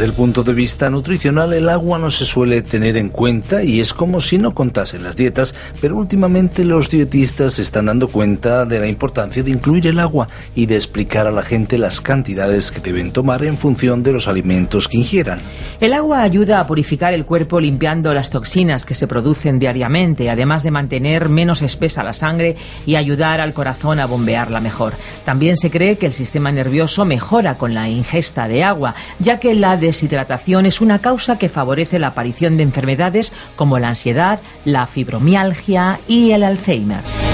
Desde el punto de vista nutricional, el agua no se suele tener en cuenta y es como si no contasen las dietas, pero últimamente los dietistas se están dando cuenta de la importancia de incluir el agua y de explicar a la gente las cantidades que deben tomar en función de los alimentos que ingieran. El agua ayuda a purificar el cuerpo limpiando las toxinas que se producen diariamente, además de mantener menos espesa la sangre y ayudar al corazón a bombearla mejor. También se cree que el sistema nervioso mejora con la ingesta de agua, ya que la deshidratación es una causa que favorece la aparición de enfermedades como la ansiedad, la fibromialgia y el Alzheimer.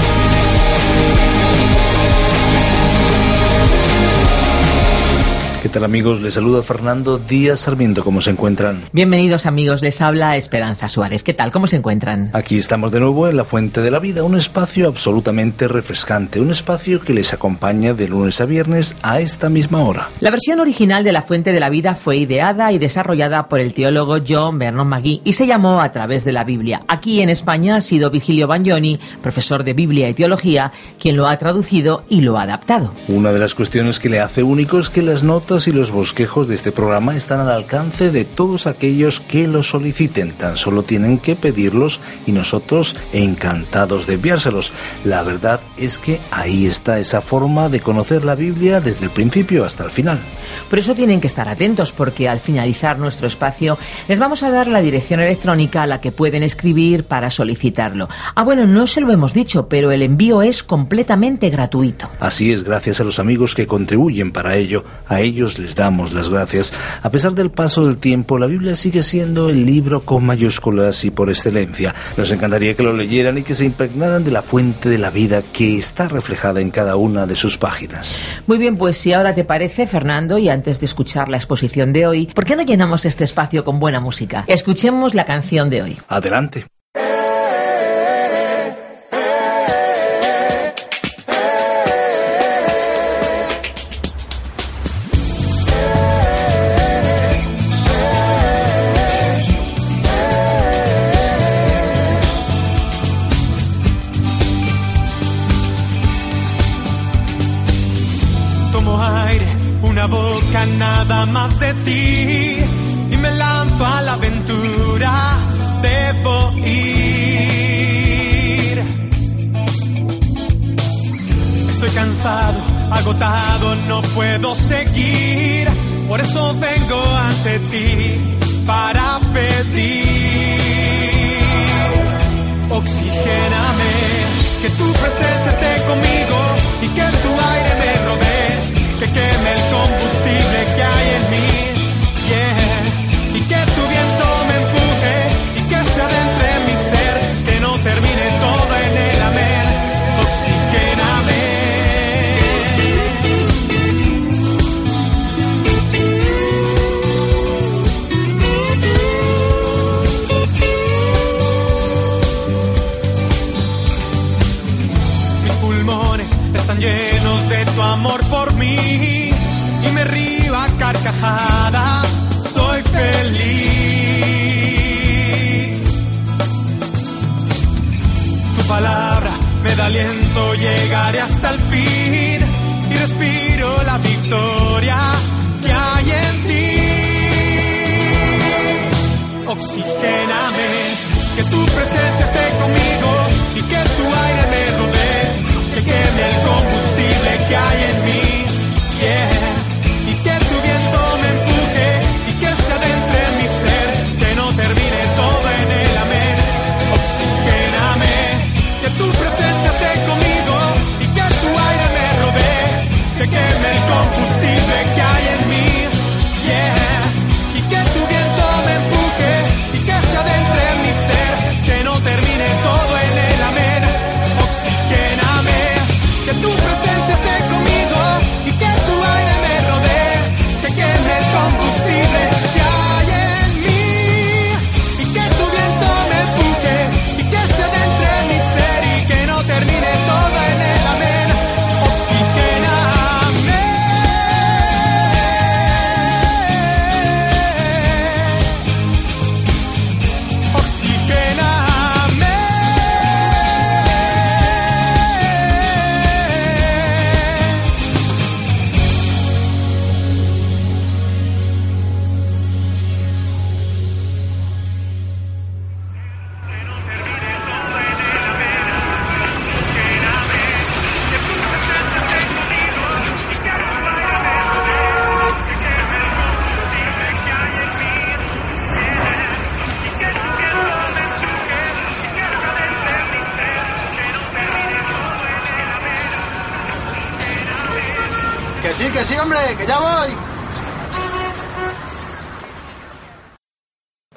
¿Qué tal amigos? Les saluda Fernando Díaz Sarmiento. ¿Cómo se encuentran? Bienvenidos amigos, les habla Esperanza Suárez. ¿Qué tal? ¿Cómo se encuentran? Aquí estamos de nuevo en La Fuente de la Vida, un espacio absolutamente refrescante, un espacio que les acompaña de lunes a viernes a esta misma hora. La versión original de La Fuente de la Vida fue ideada y desarrollada por el teólogo John Vernon McGee y se llamó A través de la Biblia. Aquí en España ha sido Vigilio Bagnoni, profesor de Biblia y Teología, quien lo ha traducido y lo ha adaptado. Una de las cuestiones que le hace único es que las notas y los bosquejos de este programa están al alcance de todos aquellos que los soliciten. Tan solo tienen que pedirlos y nosotros encantados de enviárselos. La verdad es que ahí está esa forma de conocer la Biblia desde el principio hasta el final. Por eso tienen que estar atentos porque al finalizar nuestro espacio les vamos a dar la dirección electrónica a la que pueden escribir para solicitarlo. Ah, bueno, no se lo hemos dicho, pero el envío es completamente gratuito. Así es, gracias a los amigos que contribuyen para ello. A ellos les damos las gracias. A pesar del paso del tiempo, la Biblia sigue siendo el libro con mayúsculas y por excelencia. Nos encantaría que lo leyeran y que se impregnaran de la fuente de la vida que está reflejada en cada una de sus páginas. Muy bien, pues si ahora te parece, Fernando, y antes de escuchar la exposición de hoy, ¿por qué no llenamos este espacio con buena música? Escuchemos la canción de hoy. Adelante.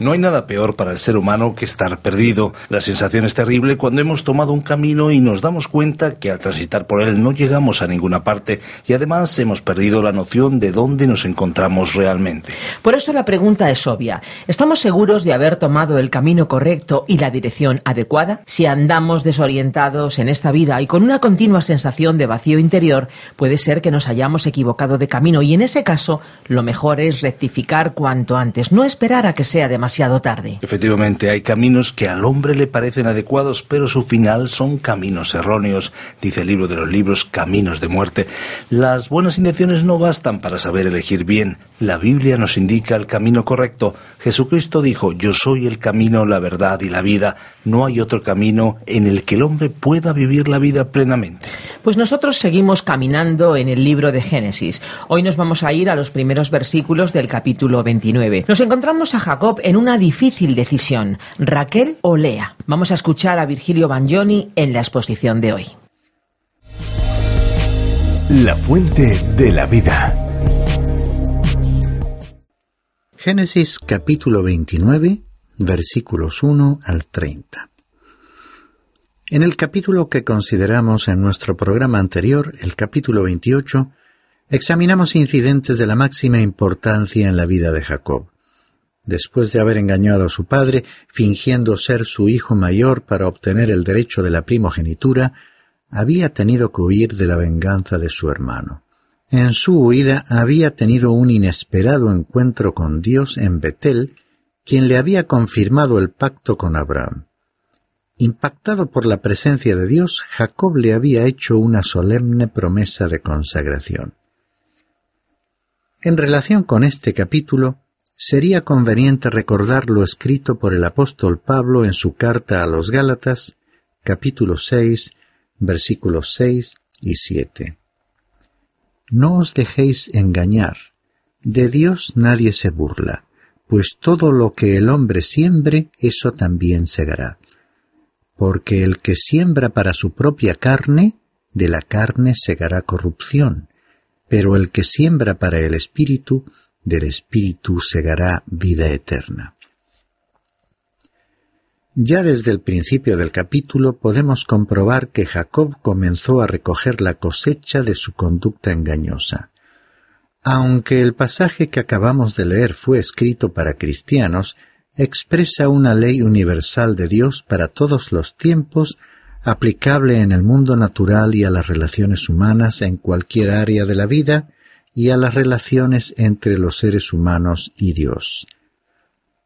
No hay nada peor para el ser humano que estar perdido. La sensación es terrible cuando hemos tomado un camino y nos damos cuenta que al transitar por él no llegamos a ninguna parte y además hemos perdido la noción de dónde nos encontramos realmente. Por eso la pregunta es obvia. ¿Estamos seguros de haber tomado el camino correcto y la dirección adecuada? Si andamos desorientados en esta vida y con una continua sensación de vacío interior, puede ser que nos hayamos equivocado de camino y en ese caso lo mejor es rectificar cuanto antes, no esperar a que sea demasiado tarde. Efectivamente, hay caminos que al hombre le parecen adecuados, pero su final son caminos erróneos, dice el libro de los libros, caminos de muerte. Las buenas intenciones no bastan para saber elegir bien. La Biblia nos indica el camino correcto. Jesucristo dijo, yo soy el camino, la verdad y la vida. No hay otro camino en el que el hombre pueda vivir la vida plenamente. Pues nosotros seguimos caminando en el libro de Génesis. Hoy nos vamos a ir a los primeros versículos del capítulo 29. Nos encontramos a Jacob en una difícil decisión, Raquel o Lea. Vamos a escuchar a Virgilio Bagnoni en la exposición de hoy. La fuente de la vida. Génesis capítulo 29, versículos 1 al 30. En el capítulo que consideramos en nuestro programa anterior, el capítulo 28, examinamos incidentes de la máxima importancia en la vida de Jacob. Después de haber engañado a su padre, fingiendo ser su hijo mayor para obtener el derecho de la primogenitura, había tenido que huir de la venganza de su hermano. En su huida había tenido un inesperado encuentro con Dios en Betel, quien le había confirmado el pacto con Abraham. Impactado por la presencia de Dios, Jacob le había hecho una solemne promesa de consagración. En relación con este capítulo, sería conveniente recordar lo escrito por el apóstol Pablo en su carta a los Gálatas, capítulo 6, versículos 6 y 7. No os dejéis engañar, de Dios nadie se burla, pues todo lo que el hombre siembre, eso también segará. Porque el que siembra para su propia carne, de la carne segará corrupción, pero el que siembra para el Espíritu, del Espíritu segará vida eterna. Ya desde el principio del capítulo podemos comprobar que Jacob comenzó a recoger la cosecha de su conducta engañosa. Aunque el pasaje que acabamos de leer fue escrito para cristianos, expresa una ley universal de Dios para todos los tiempos, aplicable en el mundo natural y a las relaciones humanas en cualquier área de la vida y a las relaciones entre los seres humanos y Dios.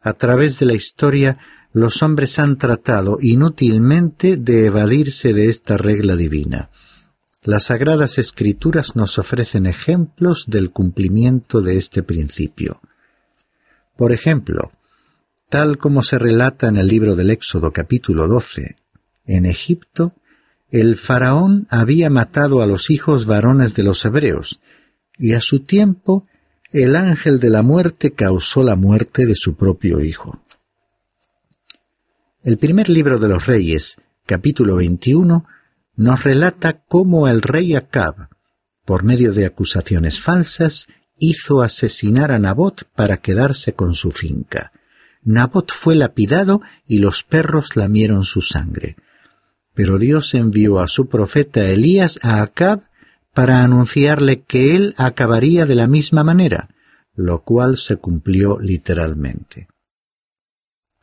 A través de la historia, los hombres han tratado inútilmente de evadirse de esta regla divina. Las sagradas escrituras nos ofrecen ejemplos del cumplimiento de este principio. Por ejemplo, tal como se relata en el libro del Éxodo capítulo 12. En Egipto, el faraón había matado a los hijos varones de los hebreos, y a su tiempo el ángel de la muerte causó la muerte de su propio hijo. El primer libro de los reyes, capítulo 21, nos relata cómo el rey Acab, por medio de acusaciones falsas, hizo asesinar a Nabot para quedarse con su finca. Nabot fue lapidado y los perros lamieron su sangre. Pero Dios envió a su profeta Elías a Acab para anunciarle que él acabaría de la misma manera, lo cual se cumplió literalmente.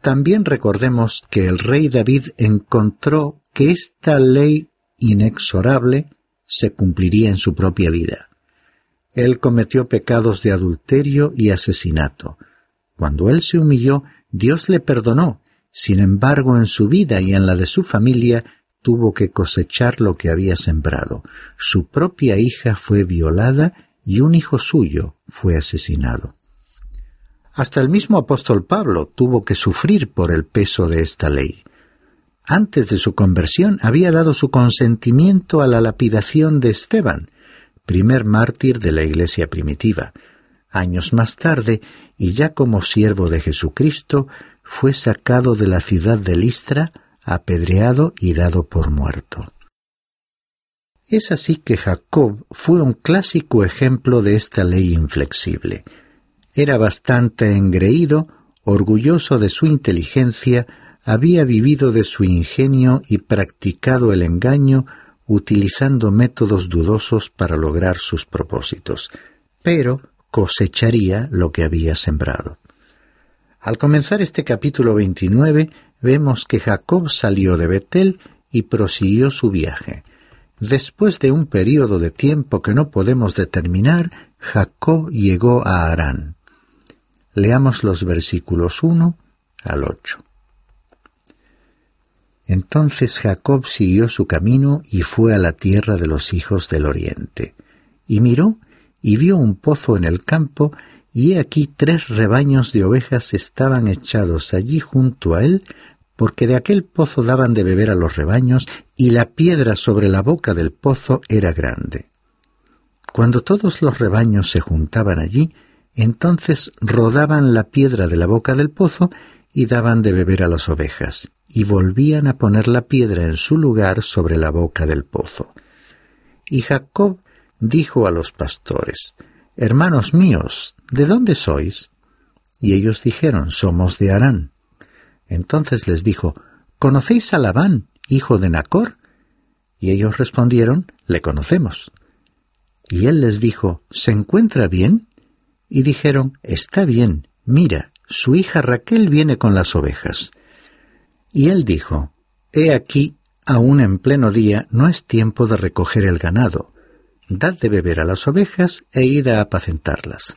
También recordemos que el rey David encontró que esta ley inexorable se cumpliría en su propia vida. Él cometió pecados de adulterio y asesinato, cuando él se humilló, Dios le perdonó. Sin embargo, en su vida y en la de su familia tuvo que cosechar lo que había sembrado. Su propia hija fue violada y un hijo suyo fue asesinado. Hasta el mismo apóstol Pablo tuvo que sufrir por el peso de esta ley. Antes de su conversión había dado su consentimiento a la lapidación de Esteban, primer mártir de la iglesia primitiva. Años más tarde, y ya como siervo de Jesucristo, fue sacado de la ciudad de Listra, apedreado y dado por muerto. Es así que Jacob fue un clásico ejemplo de esta ley inflexible. Era bastante engreído, orgulloso de su inteligencia, había vivido de su ingenio y practicado el engaño utilizando métodos dudosos para lograr sus propósitos, pero cosecharía lo que había sembrado. Al comenzar este capítulo 29 vemos que Jacob salió de Betel y prosiguió su viaje. Después de un periodo de tiempo que no podemos determinar, Jacob llegó a Harán. Leamos los versículos 1 al 8. Entonces Jacob siguió su camino y fue a la tierra de los hijos del oriente. Y miró y vio un pozo en el campo, y he aquí tres rebaños de ovejas estaban echados allí junto a él, porque de aquel pozo daban de beber a los rebaños, y la piedra sobre la boca del pozo era grande. Cuando todos los rebaños se juntaban allí, entonces rodaban la piedra de la boca del pozo y daban de beber a las ovejas, y volvían a poner la piedra en su lugar sobre la boca del pozo. Y Jacob dijo a los pastores, Hermanos míos, ¿de dónde sois? Y ellos dijeron, Somos de Harán. Entonces les dijo, ¿Conocéis a Labán, hijo de Nacor? Y ellos respondieron, Le conocemos. Y él les dijo, ¿Se encuentra bien? Y dijeron, Está bien, mira, su hija Raquel viene con las ovejas. Y él dijo, He aquí, aún en pleno día no es tiempo de recoger el ganado. Dad de beber a las ovejas e id a apacentarlas.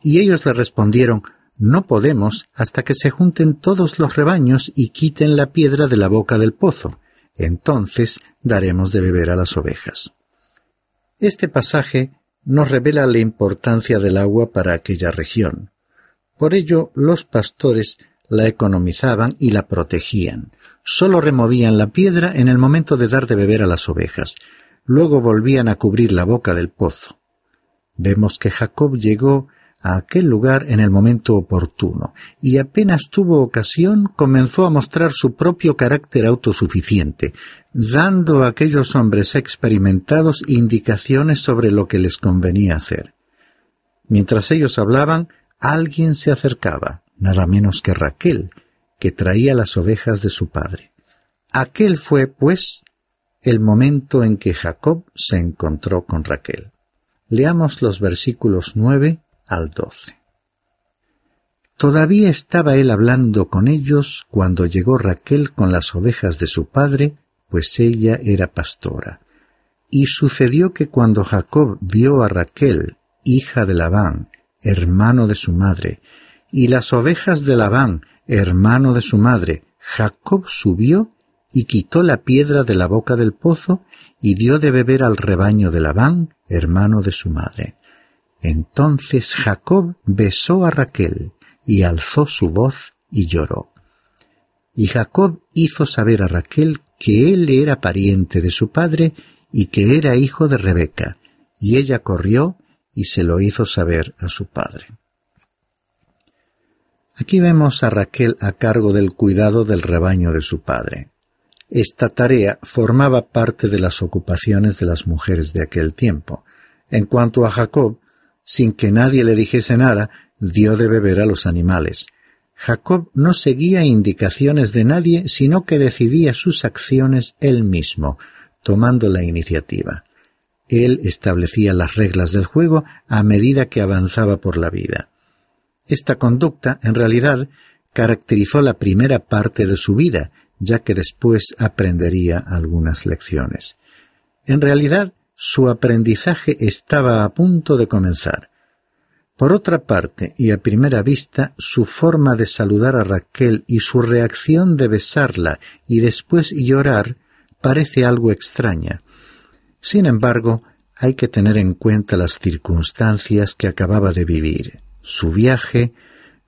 Y ellos le respondieron, No podemos hasta que se junten todos los rebaños y quiten la piedra de la boca del pozo. Entonces daremos de beber a las ovejas. Este pasaje nos revela la importancia del agua para aquella región. Por ello, los pastores la economizaban y la protegían. Sólo removían la piedra en el momento de dar de beber a las ovejas. Luego volvían a cubrir la boca del pozo. Vemos que Jacob llegó a aquel lugar en el momento oportuno, y apenas tuvo ocasión comenzó a mostrar su propio carácter autosuficiente, dando a aquellos hombres experimentados indicaciones sobre lo que les convenía hacer. Mientras ellos hablaban, alguien se acercaba nada menos que Raquel, que traía las ovejas de su padre. Aquel fue, pues, el momento en que Jacob se encontró con Raquel. Leamos los versículos nueve al doce. Todavía estaba él hablando con ellos cuando llegó Raquel con las ovejas de su padre, pues ella era pastora. Y sucedió que cuando Jacob vio a Raquel, hija de Labán, hermano de su madre, y las ovejas de Labán, hermano de su madre, Jacob subió y quitó la piedra de la boca del pozo y dio de beber al rebaño de Labán, hermano de su madre. Entonces Jacob besó a Raquel y alzó su voz y lloró. Y Jacob hizo saber a Raquel que él era pariente de su padre y que era hijo de Rebeca, y ella corrió y se lo hizo saber a su padre. Aquí vemos a Raquel a cargo del cuidado del rebaño de su padre. Esta tarea formaba parte de las ocupaciones de las mujeres de aquel tiempo. En cuanto a Jacob, sin que nadie le dijese nada, dio de beber a los animales. Jacob no seguía indicaciones de nadie, sino que decidía sus acciones él mismo, tomando la iniciativa. Él establecía las reglas del juego a medida que avanzaba por la vida. Esta conducta, en realidad, caracterizó la primera parte de su vida, ya que después aprendería algunas lecciones. En realidad, su aprendizaje estaba a punto de comenzar. Por otra parte, y a primera vista, su forma de saludar a Raquel y su reacción de besarla y después llorar parece algo extraña. Sin embargo, hay que tener en cuenta las circunstancias que acababa de vivir su viaje,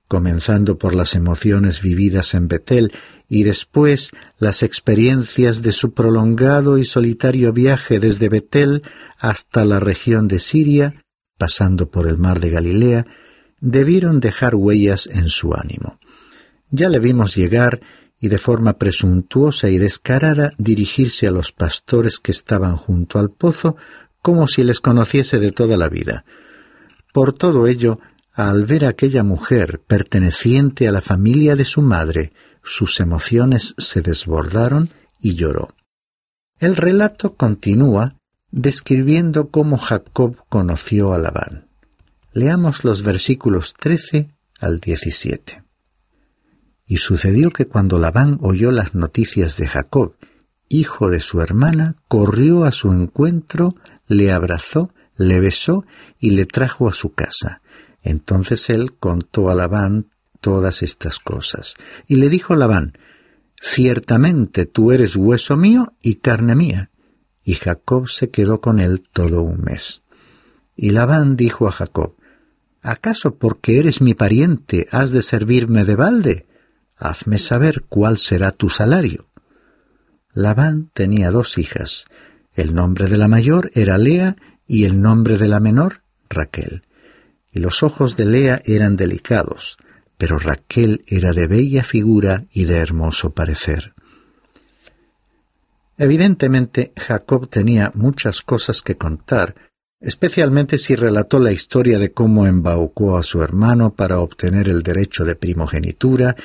comenzando por las emociones vividas en Betel y después las experiencias de su prolongado y solitario viaje desde Betel hasta la región de Siria, pasando por el mar de Galilea, debieron dejar huellas en su ánimo. Ya le vimos llegar y de forma presuntuosa y descarada dirigirse a los pastores que estaban junto al pozo como si les conociese de toda la vida. Por todo ello, al ver a aquella mujer perteneciente a la familia de su madre, sus emociones se desbordaron y lloró. El relato continúa describiendo cómo Jacob conoció a Labán. Leamos los versículos 13 al 17. Y sucedió que cuando Labán oyó las noticias de Jacob, hijo de su hermana, corrió a su encuentro, le abrazó, le besó y le trajo a su casa. Entonces él contó a Labán todas estas cosas. Y le dijo Labán, Ciertamente tú eres hueso mío y carne mía. Y Jacob se quedó con él todo un mes. Y Labán dijo a Jacob, ¿acaso porque eres mi pariente has de servirme de balde? Hazme saber cuál será tu salario. Labán tenía dos hijas. El nombre de la mayor era Lea y el nombre de la menor Raquel. Y los ojos de Lea eran delicados, pero Raquel era de bella figura y de hermoso parecer. Evidentemente, Jacob tenía muchas cosas que contar, especialmente si relató la historia de cómo embaucó a su hermano para obtener el derecho de primogenitura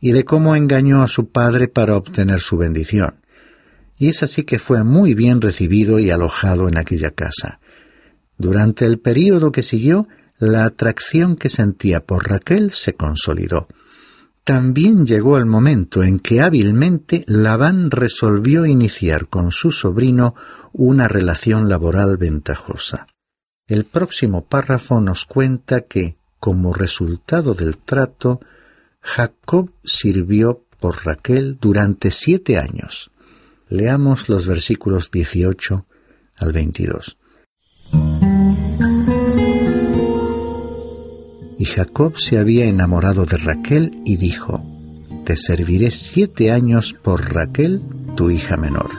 y de cómo engañó a su padre para obtener su bendición. Y es así que fue muy bien recibido y alojado en aquella casa. Durante el período que siguió, la atracción que sentía por Raquel se consolidó. También llegó el momento en que hábilmente Labán resolvió iniciar con su sobrino una relación laboral ventajosa. El próximo párrafo nos cuenta que, como resultado del trato, Jacob sirvió por Raquel durante siete años. Leamos los versículos 18 al 22. Y Jacob se había enamorado de Raquel y dijo, Te serviré siete años por Raquel, tu hija menor.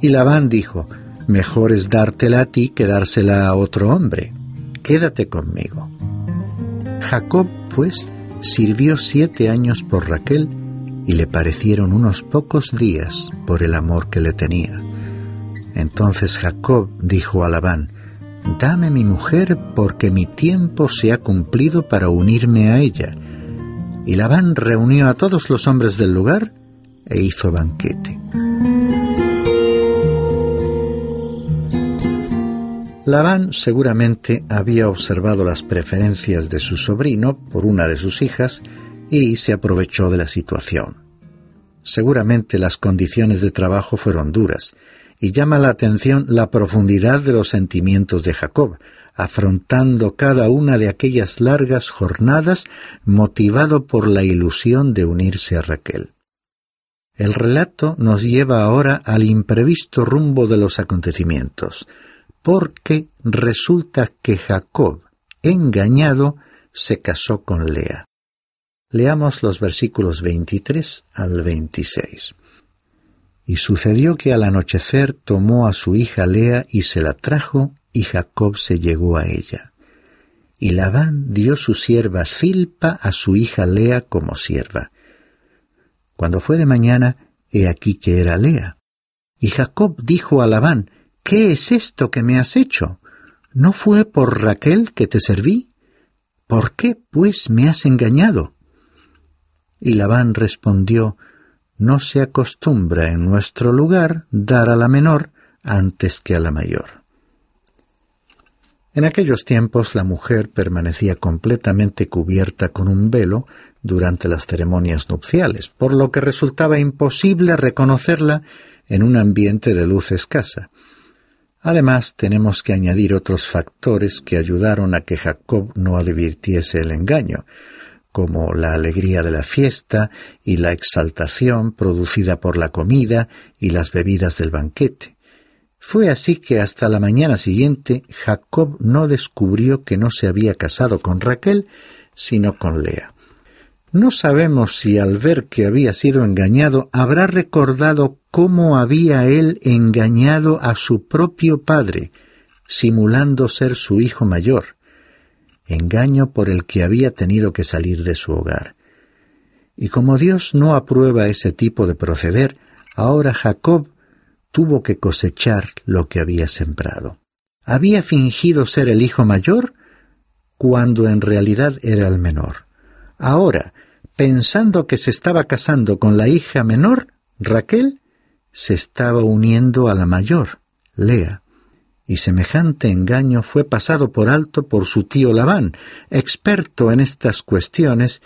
Y Labán dijo, Mejor es dártela a ti que dársela a otro hombre. Quédate conmigo. Jacob, pues, sirvió siete años por Raquel y le parecieron unos pocos días por el amor que le tenía. Entonces Jacob dijo a Labán, Dame mi mujer porque mi tiempo se ha cumplido para unirme a ella. Y Labán reunió a todos los hombres del lugar e hizo banquete. Labán seguramente había observado las preferencias de su sobrino por una de sus hijas y se aprovechó de la situación. Seguramente las condiciones de trabajo fueron duras, y llama la atención la profundidad de los sentimientos de Jacob, afrontando cada una de aquellas largas jornadas motivado por la ilusión de unirse a Raquel. El relato nos lleva ahora al imprevisto rumbo de los acontecimientos, porque resulta que Jacob, engañado, se casó con Lea. Leamos los versículos 23 al 26. Y sucedió que al anochecer tomó a su hija Lea y se la trajo, y Jacob se llegó a ella. Y Labán dio su sierva Silpa a su hija Lea como sierva. Cuando fue de mañana, he aquí que era Lea. Y Jacob dijo a Labán, ¿Qué es esto que me has hecho? ¿No fue por Raquel que te serví? ¿Por qué, pues, me has engañado? Y Labán respondió, no se acostumbra en nuestro lugar dar a la menor antes que a la mayor. En aquellos tiempos la mujer permanecía completamente cubierta con un velo durante las ceremonias nupciales, por lo que resultaba imposible reconocerla en un ambiente de luz escasa. Además, tenemos que añadir otros factores que ayudaron a que Jacob no advirtiese el engaño, como la alegría de la fiesta y la exaltación producida por la comida y las bebidas del banquete. Fue así que hasta la mañana siguiente Jacob no descubrió que no se había casado con Raquel, sino con Lea. No sabemos si al ver que había sido engañado habrá recordado cómo había él engañado a su propio padre, simulando ser su hijo mayor, engaño por el que había tenido que salir de su hogar. Y como Dios no aprueba ese tipo de proceder, ahora Jacob tuvo que cosechar lo que había sembrado. Había fingido ser el hijo mayor cuando en realidad era el menor. Ahora, pensando que se estaba casando con la hija menor, Raquel, se estaba uniendo a la mayor, Lea. Y semejante engaño fue pasado por alto por su tío Labán, experto en estas cuestiones,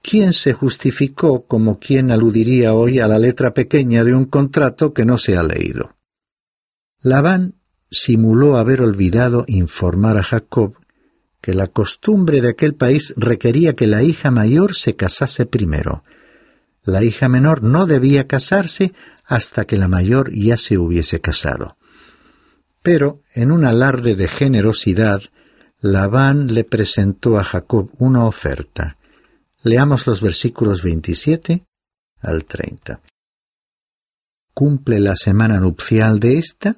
quien se justificó como quien aludiría hoy a la letra pequeña de un contrato que no se ha leído. Labán simuló haber olvidado informar a Jacob que la costumbre de aquel país requería que la hija mayor se casase primero. La hija menor no debía casarse hasta que la mayor ya se hubiese casado. Pero, en un alarde de generosidad, Labán le presentó a Jacob una oferta. Leamos los versículos 27 al 30. Cumple la semana nupcial de esta,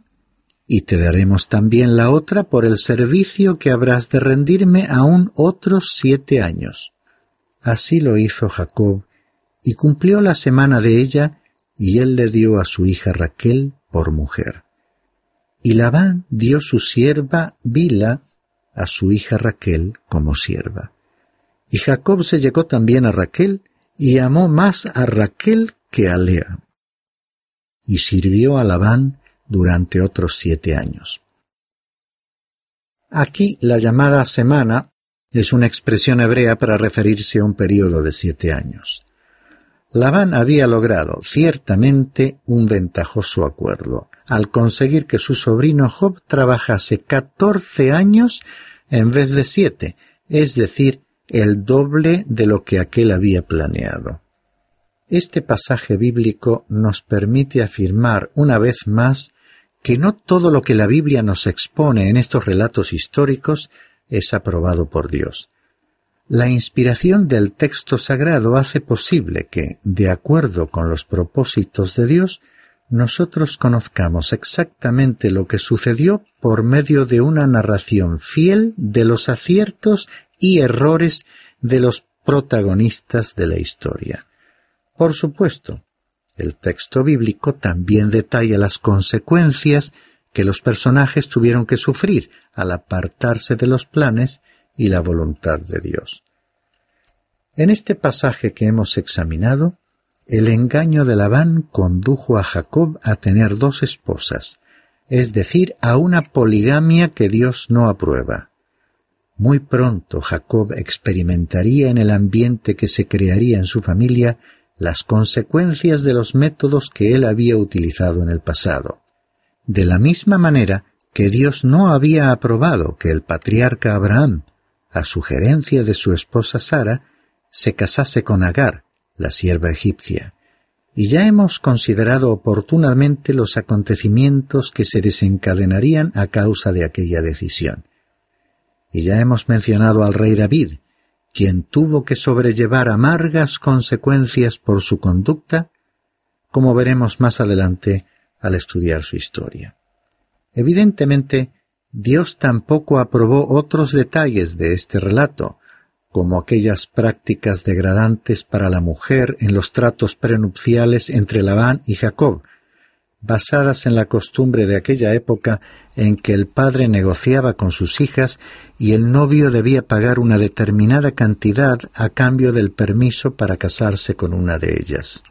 y te daremos también la otra por el servicio que habrás de rendirme aún otros siete años. Así lo hizo Jacob, y cumplió la semana de ella, y él le dio a su hija Raquel por mujer. Y Labán dio su sierva Bila a su hija Raquel como sierva. Y Jacob se llegó también a Raquel y amó más a Raquel que a Lea. Y sirvió a Labán durante otros siete años. Aquí la llamada semana es una expresión hebrea para referirse a un período de siete años. Labán había logrado ciertamente un ventajoso acuerdo al conseguir que su sobrino Job trabajase catorce años en vez de siete, es decir, el doble de lo que aquel había planeado. Este pasaje bíblico nos permite afirmar una vez más que no todo lo que la Biblia nos expone en estos relatos históricos es aprobado por Dios. La inspiración del texto sagrado hace posible que, de acuerdo con los propósitos de Dios, nosotros conozcamos exactamente lo que sucedió por medio de una narración fiel de los aciertos y errores de los protagonistas de la historia. Por supuesto, el texto bíblico también detalla las consecuencias que los personajes tuvieron que sufrir al apartarse de los planes y la voluntad de Dios. En este pasaje que hemos examinado, el engaño de Labán condujo a Jacob a tener dos esposas, es decir, a una poligamia que Dios no aprueba. Muy pronto Jacob experimentaría en el ambiente que se crearía en su familia las consecuencias de los métodos que él había utilizado en el pasado. De la misma manera que Dios no había aprobado que el patriarca Abraham, a sugerencia de su esposa Sara, se casase con Agar, la sierva egipcia. Y ya hemos considerado oportunamente los acontecimientos que se desencadenarían a causa de aquella decisión. Y ya hemos mencionado al rey David, quien tuvo que sobrellevar amargas consecuencias por su conducta, como veremos más adelante al estudiar su historia. Evidentemente, Dios tampoco aprobó otros detalles de este relato, como aquellas prácticas degradantes para la mujer en los tratos prenupciales entre Labán y Jacob, basadas en la costumbre de aquella época en que el padre negociaba con sus hijas y el novio debía pagar una determinada cantidad a cambio del permiso para casarse con una de ellas.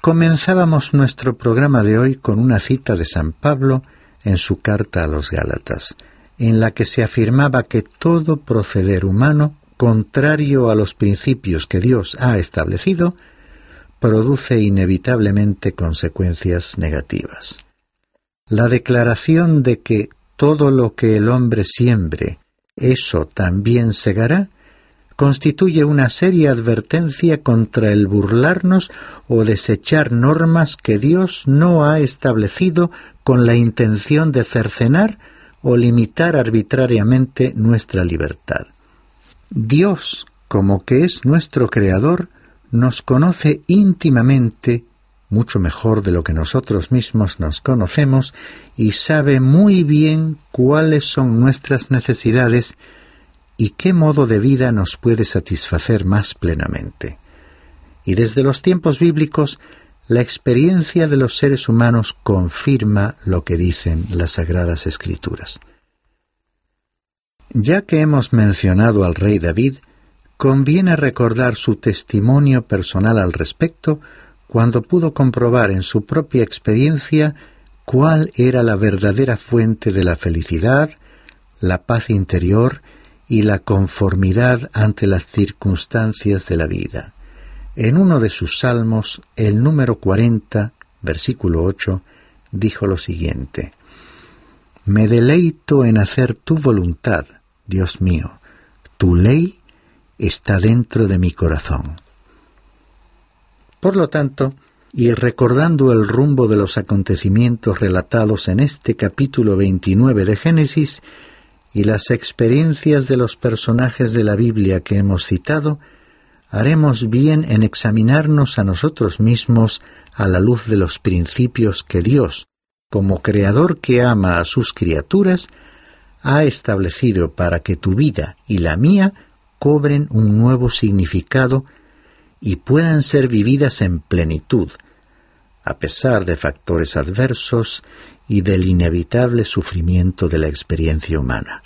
Comenzábamos nuestro programa de hoy con una cita de San Pablo en su carta a los Gálatas en la que se afirmaba que todo proceder humano, contrario a los principios que Dios ha establecido, produce inevitablemente consecuencias negativas. La declaración de que todo lo que el hombre siembre, eso también segará, constituye una seria advertencia contra el burlarnos o desechar normas que Dios no ha establecido con la intención de cercenar o limitar arbitrariamente nuestra libertad. Dios, como que es nuestro Creador, nos conoce íntimamente, mucho mejor de lo que nosotros mismos nos conocemos, y sabe muy bien cuáles son nuestras necesidades y qué modo de vida nos puede satisfacer más plenamente. Y desde los tiempos bíblicos, la experiencia de los seres humanos confirma lo que dicen las Sagradas Escrituras. Ya que hemos mencionado al rey David, conviene recordar su testimonio personal al respecto cuando pudo comprobar en su propia experiencia cuál era la verdadera fuente de la felicidad, la paz interior y la conformidad ante las circunstancias de la vida. En uno de sus salmos, el número 40, versículo 8, dijo lo siguiente, Me deleito en hacer tu voluntad, Dios mío, tu ley está dentro de mi corazón. Por lo tanto, y recordando el rumbo de los acontecimientos relatados en este capítulo 29 de Génesis y las experiencias de los personajes de la Biblia que hemos citado, haremos bien en examinarnos a nosotros mismos a la luz de los principios que Dios, como Creador que ama a sus criaturas, ha establecido para que tu vida y la mía cobren un nuevo significado y puedan ser vividas en plenitud, a pesar de factores adversos y del inevitable sufrimiento de la experiencia humana.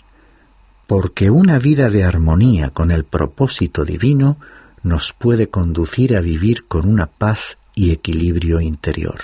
Porque una vida de armonía con el propósito divino nos puede conducir a vivir con una paz y equilibrio interior.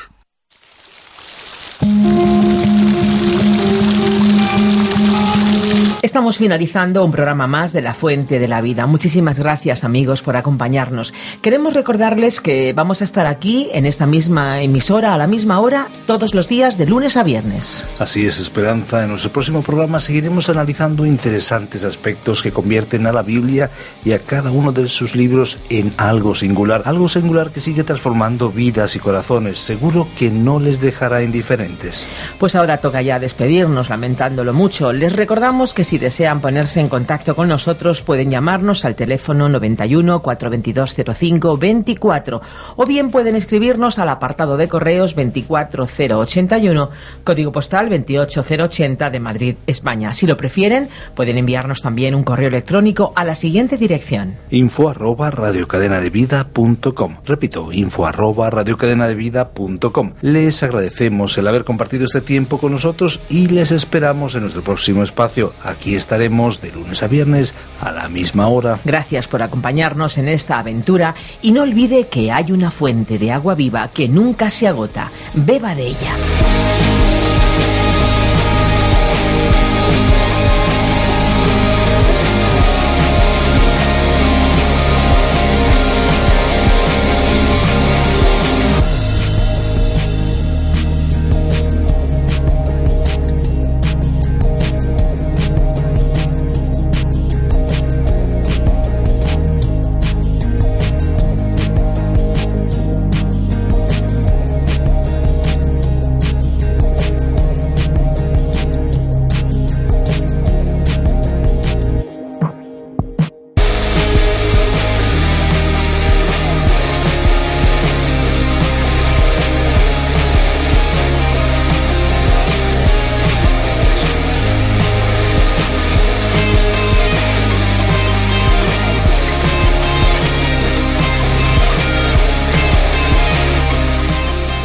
Estamos finalizando un programa más de La Fuente de la Vida. Muchísimas gracias amigos por acompañarnos. Queremos recordarles que vamos a estar aquí en esta misma emisora a la misma hora todos los días de lunes a viernes. Así es, Esperanza. En nuestro próximo programa seguiremos analizando interesantes aspectos que convierten a la Biblia y a cada uno de sus libros en algo singular. Algo singular que sigue transformando vidas y corazones. Seguro que no les dejará indiferentes. Pues ahora toca ya despedirnos, lamentándolo mucho. Les recordamos que si desean ponerse en contacto con nosotros pueden llamarnos al teléfono 91 422 05 24 o bien pueden escribirnos al apartado de correos 24081, código postal 28080 de Madrid, España. Si lo prefieren, pueden enviarnos también un correo electrónico a la siguiente dirección. Info arroba radiocadenadevida.com. Repito, info arroba. Les agradecemos el haber compartido este tiempo con nosotros y les esperamos en nuestro próximo espacio. Aquí estaremos de lunes a viernes a la misma hora. Gracias por acompañarnos en esta aventura y no olvide que hay una fuente de agua viva que nunca se agota. Beba de ella.